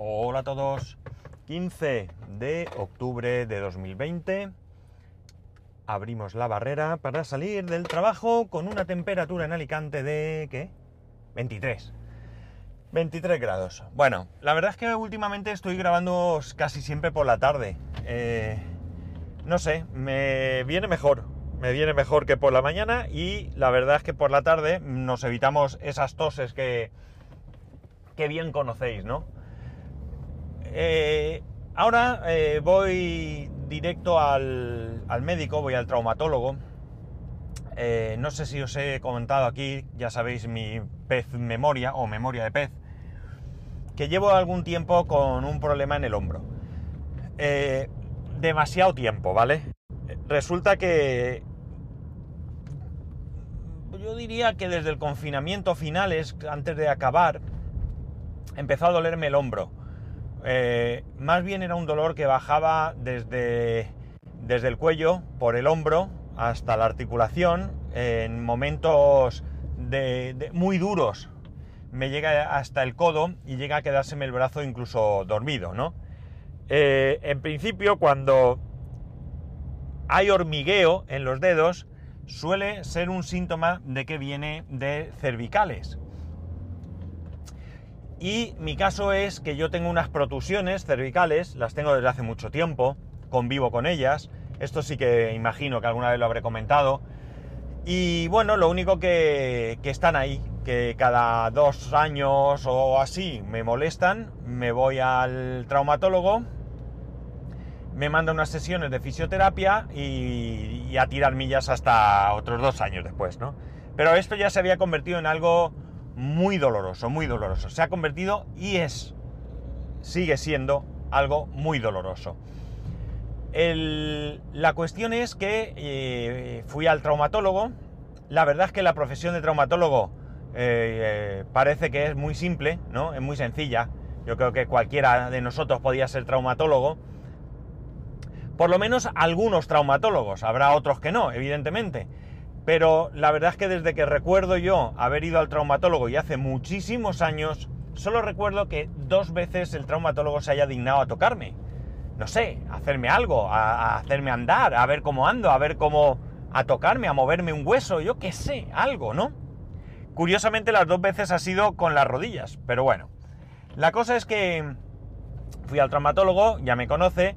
Hola a todos. 15 de octubre de 2020. Abrimos la barrera para salir del trabajo con una temperatura en Alicante de... ¿qué? 23. 23 grados. Bueno, la verdad es que últimamente estoy grabando casi siempre por la tarde. Eh, no sé, me viene mejor. Me viene mejor que por la mañana y la verdad es que por la tarde nos evitamos esas toses que, que bien conocéis, ¿no? Eh, ahora eh, voy directo al, médico, voy al traumatólogo. Eh, no sé si os he comentado aquí, ya sabéis mi pez memoria o memoria de pez, que llevo algún tiempo con un problema en el hombro. demasiado tiempo, ¿vale? Resulta que yo diría que desde el confinamiento finales, antes de acabar, empezó a dolerme el hombro. Eh, más bien era un dolor que bajaba desde, desde el cuello, por el hombro, hasta la articulación, en momentos de, muy duros. Me llega hasta el codo y llega a quedárseme el brazo incluso dormido, ¿no? Eh, en principio, cuando hay hormigueo en los dedos, suele ser un síntoma de que viene de cervicales. Y mi caso es que yo tengo unas protusiones cervicales, las tengo desde hace mucho tiempo, convivo con ellas, esto sí que imagino que alguna vez lo habré comentado. Y bueno, lo único que, están ahí, que cada dos años o así me molestan, me voy al traumatólogo, me manda unas sesiones de fisioterapia y, y, a tirar millas hasta otros dos años después, ¿no? Pero esto ya se había convertido en algo muy doloroso, muy doloroso. Se ha convertido y es, sigue siendo algo muy doloroso. la cuestión es que eh, fui al traumatólogo. La verdad es que la profesión de traumatólogo eh, eh, parece que es muy simple, ¿no? Es muy sencilla. Yo creo que cualquiera de nosotros podía ser traumatólogo. Por lo menos algunos traumatólogos. Habrá otros que no, evidentemente pero la verdad es que desde que recuerdo yo haber ido al traumatólogo y hace muchísimos años, solo recuerdo que dos veces el traumatólogo se haya dignado a tocarme. No sé, a hacerme algo, a, hacerme andar, a ver cómo ando, a ver cómo... a tocarme, a moverme un hueso, yo qué sé, algo, ¿no? Curiosamente las dos veces ha sido con las rodillas, pero bueno. La cosa es que fui al traumatólogo, ya me conoce,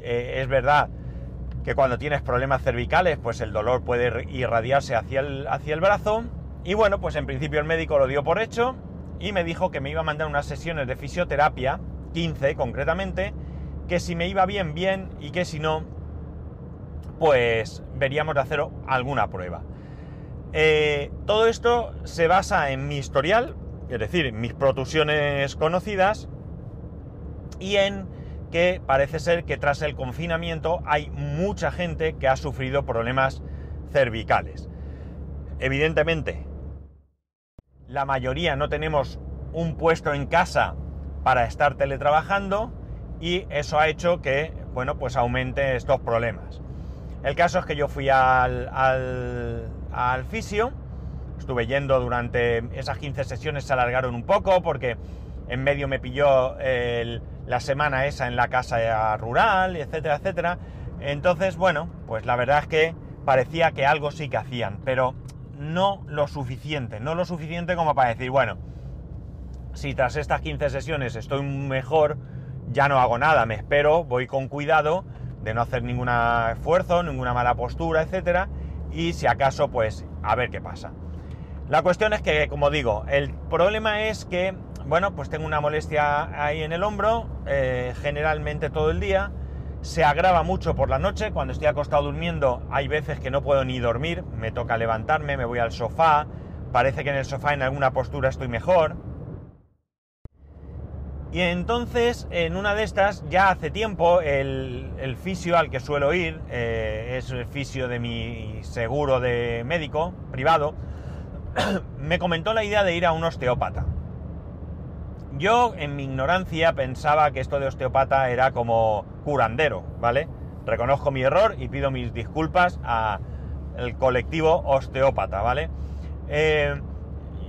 eh, es verdad que cuando tienes problemas cervicales, pues el dolor puede irradiarse hacia el, hacia el brazo. Y bueno, pues en principio el médico lo dio por hecho y me dijo que me iba a mandar unas sesiones de fisioterapia, 15 concretamente, que si me iba bien, bien, y que si no, pues veríamos de hacer alguna prueba. Eh, todo esto se basa en mi historial, es decir, mis protusiones conocidas, y en que parece ser que tras el confinamiento hay mucha gente que ha sufrido problemas cervicales. Evidentemente, la mayoría no tenemos un puesto en casa para estar teletrabajando y eso ha hecho que, bueno, pues aumente estos problemas. El caso es que yo fui al, al, fisio, estuve yendo durante esas 15 sesiones, se alargaron un poco porque en medio me pilló la semana esa en la casa rural, etcétera, etcétera. Entonces, bueno, pues la verdad es que parecía que algo sí que hacían, pero no lo suficiente, no lo suficiente como para decir, bueno, si tras estas 15 sesiones estoy mejor, ya no hago nada, me espero, voy con cuidado de no hacer ningún esfuerzo, ninguna mala postura, etcétera, y si acaso, pues a ver qué pasa. La cuestión es que, como digo, el problema es que bueno, pues tengo una molestia ahí en el hombro, eh, generalmente todo el día. Se agrava mucho por la noche, cuando estoy acostado durmiendo hay veces que no puedo ni dormir, me toca levantarme, me voy al sofá, parece que en el sofá en alguna postura estoy mejor. Y entonces, en una de estas, ya hace tiempo, el, fisio al que suelo ir, eh, es el fisio de mi seguro de médico privado, me comentó la idea de ir a un osteópata. Yo, en mi ignorancia, pensaba que esto de osteopata era como curandero, ¿vale? Reconozco mi error y pido mis disculpas al colectivo osteópata, ¿vale? Eh,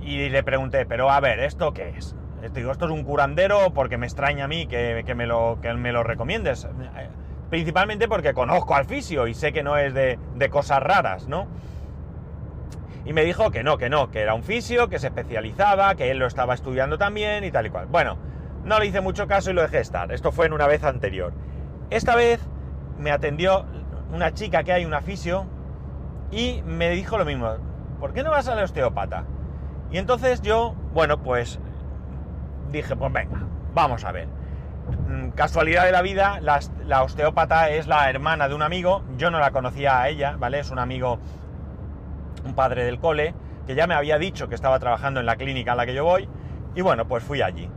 y le pregunté, pero a ver, ¿esto qué es? Digo, esto es un curandero porque me extraña a mí que, me, lo, que me lo recomiendes. Principalmente porque conozco al fisio y sé que no es de, de cosas raras, ¿no? Y me dijo que no, que no, que era un fisio, que se especializaba, que él lo estaba estudiando también y tal y cual. Bueno, no le hice mucho caso y lo dejé estar. Esto fue en una vez anterior. Esta vez me atendió una chica que hay, un fisio, y me dijo lo mismo. ¿Por qué no vas al osteópata? Y entonces yo, bueno, pues dije, pues venga, vamos a ver. Mm, casualidad de la vida, la, la osteópata es la hermana de un amigo. Yo no la conocía a ella, ¿vale? Es un amigo un padre del cole, que ya me había dicho que estaba trabajando en la clínica a la que yo voy, y bueno, pues fui allí.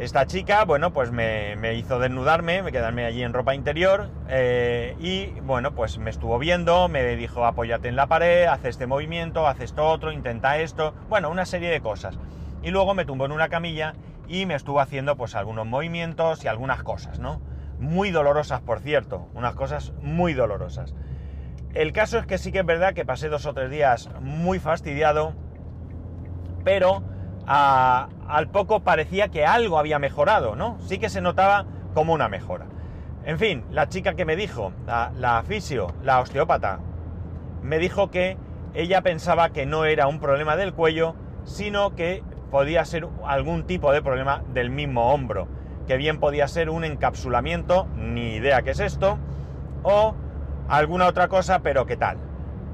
Esta chica, bueno, pues me, hizo desnudarme, me quedarme allí en ropa interior eh, y bueno, pues me estuvo viendo, me dijo apóyate en la pared, haz este movimiento, haz esto otro, intenta esto, bueno, una serie de cosas. Y luego me tumbó en una camilla y me estuvo haciendo pues algunos movimientos y algunas cosas, ¿no? Muy dolorosas, por cierto, unas cosas muy dolorosas. El caso es que sí que es verdad que pasé dos o tres días muy fastidiado, pero al poco parecía que algo había mejorado, ¿no? Sí que se notaba como una mejora. En fin, la chica que me dijo, la, la fisio, la osteópata, me dijo que ella pensaba que no era un problema del cuello, sino que podía ser algún tipo de problema del mismo hombro, que bien podía ser un encapsulamiento, ni idea qué es esto, o alguna otra cosa, pero ¿qué tal?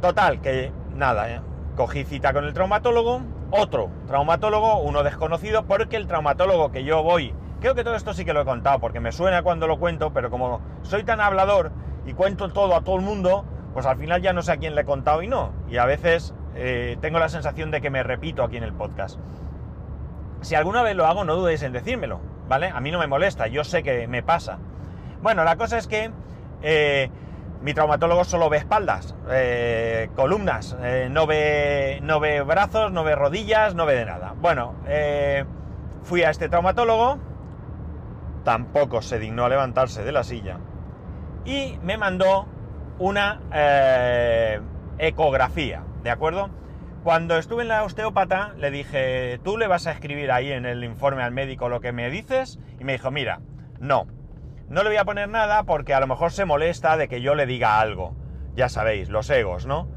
Total, que nada, ¿eh? cogí cita con el traumatólogo, otro traumatólogo, uno desconocido, porque el traumatólogo que yo voy, creo que todo esto sí que lo he contado, porque me suena cuando lo cuento, pero como soy tan hablador y cuento todo a todo el mundo, pues al final ya no sé a quién le he contado y no. Y a veces eh, tengo la sensación de que me repito aquí en el podcast. Si alguna vez lo hago, no dudéis en decírmelo, ¿vale? A mí no me molesta, yo sé que me pasa. Bueno, la cosa es que eh, mi traumatólogo solo ve espaldas, eh, columnas, eh, no, ve, no ve brazos, no ve rodillas, no ve de nada. Bueno, eh, fui a este traumatólogo, tampoco se dignó a levantarse de la silla y me mandó una ecografía, ¿de acuerdo? Cuando estuve en la osteópata le dije, tú le vas a escribir ahí en el informe al médico lo que me dices y me dijo, mira, no, no le voy a poner nada porque a lo mejor se molesta de que yo le diga algo. Ya sabéis, los egos, ¿no?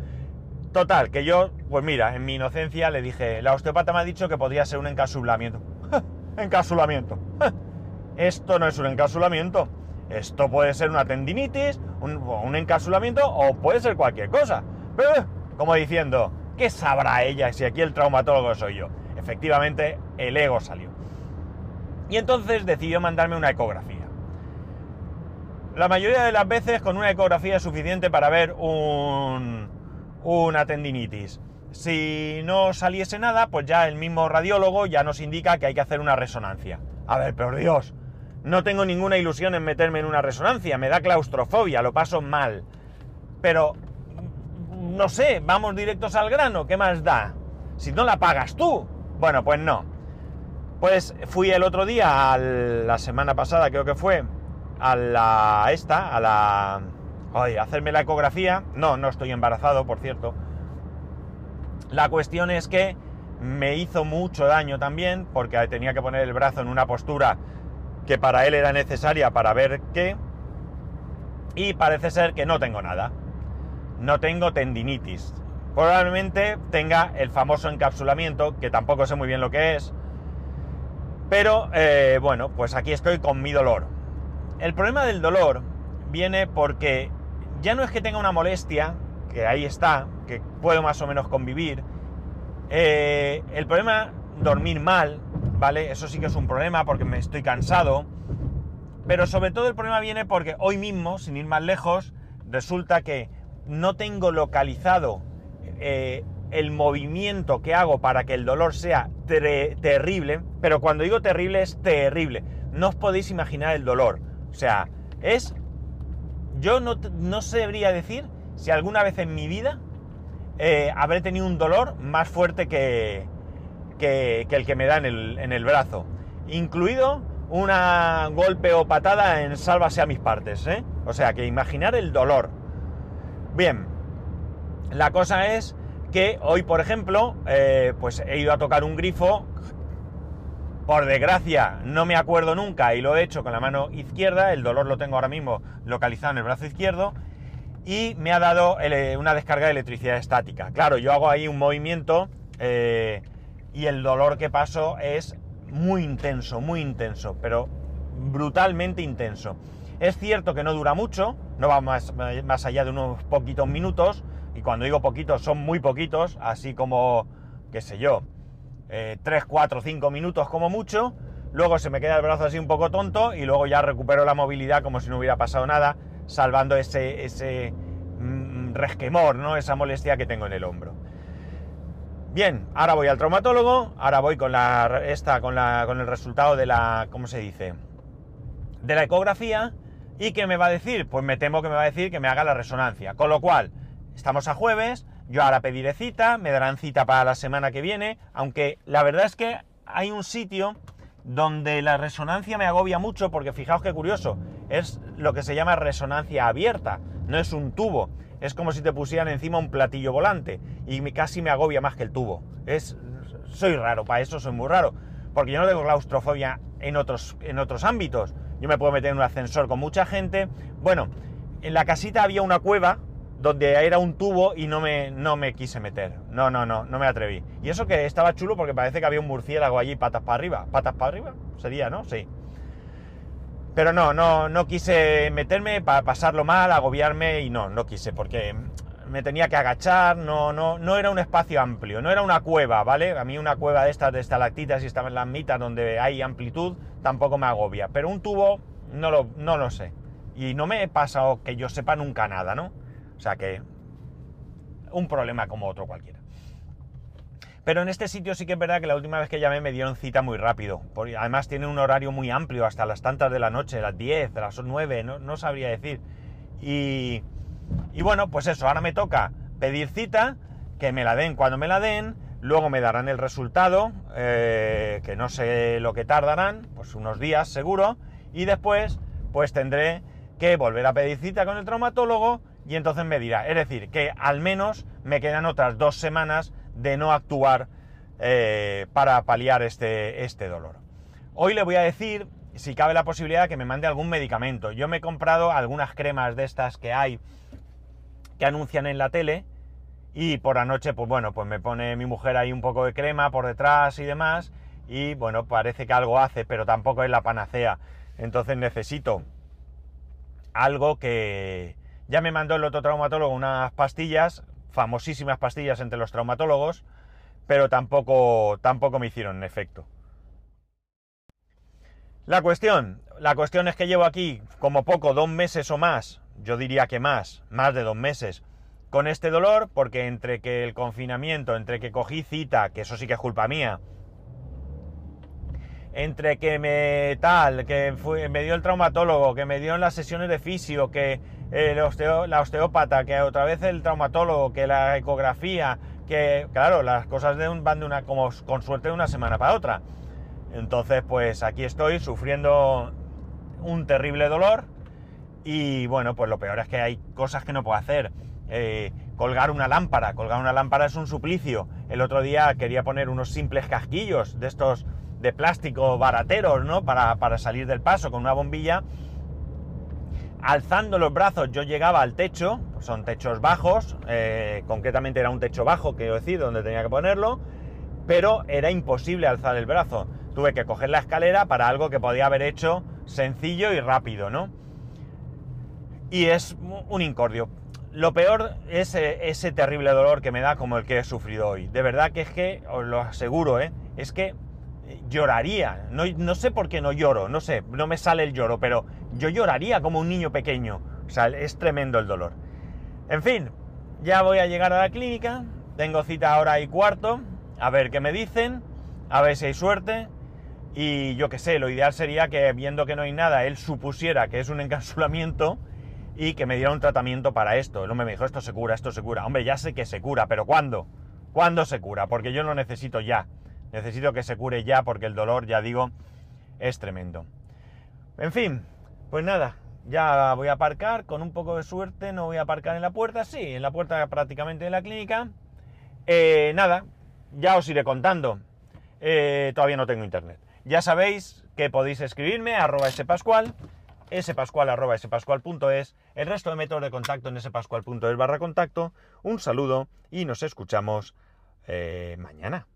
Total, que yo, pues mira, en mi inocencia le dije, la osteopata me ha dicho que podría ser un encasulamiento. encasulamiento. Esto no es un encasulamiento. Esto puede ser una tendinitis, un, un encasulamiento o puede ser cualquier cosa. Pero, como diciendo, ¿qué sabrá ella si aquí el traumatólogo soy yo? Efectivamente, el ego salió. Y entonces decidió mandarme una ecografía. La mayoría de las veces con una ecografía es suficiente para ver un, una tendinitis. Si no saliese nada, pues ya el mismo radiólogo ya nos indica que hay que hacer una resonancia. A ver, por Dios, no tengo ninguna ilusión en meterme en una resonancia, me da claustrofobia, lo paso mal. Pero, no sé, vamos directos al grano, ¿qué más da? Si no la pagas tú. Bueno, pues no. Pues fui el otro día, la semana pasada creo que fue, a la esta, a la... Oye, hacerme la ecografía. No, no estoy embarazado, por cierto. La cuestión es que me hizo mucho daño también, porque tenía que poner el brazo en una postura que para él era necesaria para ver qué. Y parece ser que no tengo nada. No tengo tendinitis. Probablemente tenga el famoso encapsulamiento, que tampoco sé muy bien lo que es. Pero eh, bueno, pues aquí estoy con mi dolor. El problema del dolor viene porque ya no es que tenga una molestia, que ahí está, que puedo más o menos convivir. Eh, el problema, dormir mal, ¿vale? Eso sí que es un problema porque me estoy cansado. Pero sobre todo el problema viene porque hoy mismo, sin ir más lejos, resulta que no tengo localizado eh, el movimiento que hago para que el dolor sea terrible. Pero cuando digo terrible es terrible. No os podéis imaginar el dolor. O sea, es... Yo no, no sabría decir si alguna vez en mi vida eh, habré tenido un dolor más fuerte que, que, el que me da en el, en el brazo. Incluido una golpe o patada en sálvase a mis partes, ¿eh? O sea, que imaginar el dolor. Bien, la cosa es que hoy, por ejemplo, eh, pues he ido a tocar un grifo Por desgracia, no me acuerdo nunca y lo he hecho con la mano izquierda, el dolor lo tengo ahora mismo localizado en el brazo izquierdo, y me ha dado una descarga de electricidad estática. Claro, yo hago ahí un movimiento eh, y el dolor que paso es muy intenso, muy intenso, pero brutalmente intenso. Es cierto que no dura mucho, no va más, más allá de unos poquitos minutos, y cuando digo poquitos son muy poquitos, así como, qué sé yo, 3, 4, 5 minutos como mucho, luego se me queda el brazo así un poco tonto y luego ya recupero la movilidad como si no hubiera pasado nada, salvando ese, ese mm, resquemor, ¿no? esa molestia que tengo en el hombro. Bien, ahora voy al traumatólogo, ahora voy con la esta con la con el resultado de la ¿cómo se dice? de la ecografía y qué me va a decir? Pues me temo que me va a decir que me haga la resonancia. Con lo cual, estamos a jueves, yo ahora pediré cita, me darán cita para la semana que viene, aunque la verdad es que hay un sitio donde la resonancia me agobia mucho porque fijaos qué curioso, es lo que se llama resonancia abierta, no es un tubo es como si te pusieran encima un platillo volante y casi me agobia más que el tubo. Es, soy raro, para eso soy muy raro, porque yo no tengo claustrofobia en otros, en otros ámbitos. Yo me puedo meter en un ascensor con mucha gente. Bueno, en la casita había una cueva donde era un tubo y no me, no me quise meter. No, no, no, no me atreví. Y eso que estaba chulo porque parece que había un murciélago allí patas para arriba. ¿Patas para arriba? Sería, ¿no? Sí. Pero no, no, no quise meterme para pasarlo mal, agobiarme y no, no quise porque me tenía que agachar, no, no, no era un espacio amplio, no era una cueva, ¿vale? A mí una cueva de estas de estalactitas y estaba en las mitas donde hay amplitud tampoco me agobia, pero un tubo no lo, no lo sé. Y no me he pasado que yo sepa nunca nada, ¿no? O sea que un problema como otro cualquiera. Pero en este sitio sí que es verdad que la última vez que llamé me dieron cita muy rápido. Además tiene un horario muy amplio, hasta las tantas de la noche, las 10, las 9, no, no sabría decir. Y, y bueno, pues eso, ahora me toca pedir cita, que me la den cuando me la den, luego me darán el resultado, eh, que no sé lo que tardarán, pues unos días seguro, y después pues tendré que volver a pedir cita con el traumatólogo y entonces me dirá, es decir, que al menos me quedan otras dos semanas de no actuar eh, para paliar este, este dolor. Hoy le voy a decir si cabe la posibilidad que me mande algún medicamento. Yo me he comprado algunas cremas de estas que hay que anuncian en la tele y por la noche, pues bueno, pues me pone mi mujer ahí un poco de crema por detrás y demás y bueno, parece que algo hace, pero tampoco es la panacea. Entonces necesito algo que ya me mandó el otro traumatólogo unas pastillas famosísimas pastillas entre los traumatólogos, pero tampoco, tampoco me hicieron efecto. La cuestión, la cuestión es que llevo aquí como poco dos meses o más, yo diría que más, más de dos meses, con este dolor, porque entre que el confinamiento, entre que cogí cita, que eso sí que es culpa mía, entre que me tal, que me dio el traumatólogo, que me dio en las sesiones de fisio, que la osteópata, que otra vez el traumatólogo, que la ecografía, que claro, las cosas de un, van de una, como con suerte de una semana para otra. Entonces, pues aquí estoy sufriendo un terrible dolor y bueno, pues lo peor es que hay cosas que no puedo hacer. Eh, colgar una lámpara, colgar una lámpara es un suplicio. El otro día quería poner unos simples casquillos de estos de plástico barateros, ¿no? Para, para salir del paso con una bombilla alzando los brazos yo llegaba al techo, son techos bajos, eh, concretamente era un techo bajo, quiero decir, donde tenía que ponerlo, pero era imposible alzar el brazo. Tuve que coger la escalera para algo que podía haber hecho sencillo y rápido, ¿no? Y es un incordio. Lo peor es eh, ese terrible dolor que me da como el que he sufrido hoy. De verdad que es que, os lo aseguro, ¿eh? es que lloraría. No, no, sé por qué no lloro, no sé, no me sale el lloro, pero yo lloraría como un niño pequeño. O sea, es tremendo el dolor. En fin, ya voy a llegar a la clínica, tengo cita ahora y cuarto, a ver qué me dicen, a ver si hay suerte. Y yo qué sé, lo ideal sería que viendo que no hay nada, él supusiera que es un encapsulamiento y que me diera un tratamiento para esto. El hombre me dijo, esto se cura, esto se cura. Hombre, ya sé que se cura, pero ¿cuándo? ¿Cuándo se cura? Porque yo lo necesito ya. Necesito que se cure ya porque el dolor, ya digo, es tremendo. En fin, pues nada, ya voy a aparcar, con un poco de suerte no voy a aparcar en la puerta, sí, en la puerta prácticamente de la clínica. Eh, nada, ya os iré contando. Eh, todavía no tengo internet. Ya sabéis que podéis escribirme a arroba spascual, spascual arroba spascual.es, el resto de métodos de contacto en spascual.es barra contacto. Un saludo y nos escuchamos eh, mañana.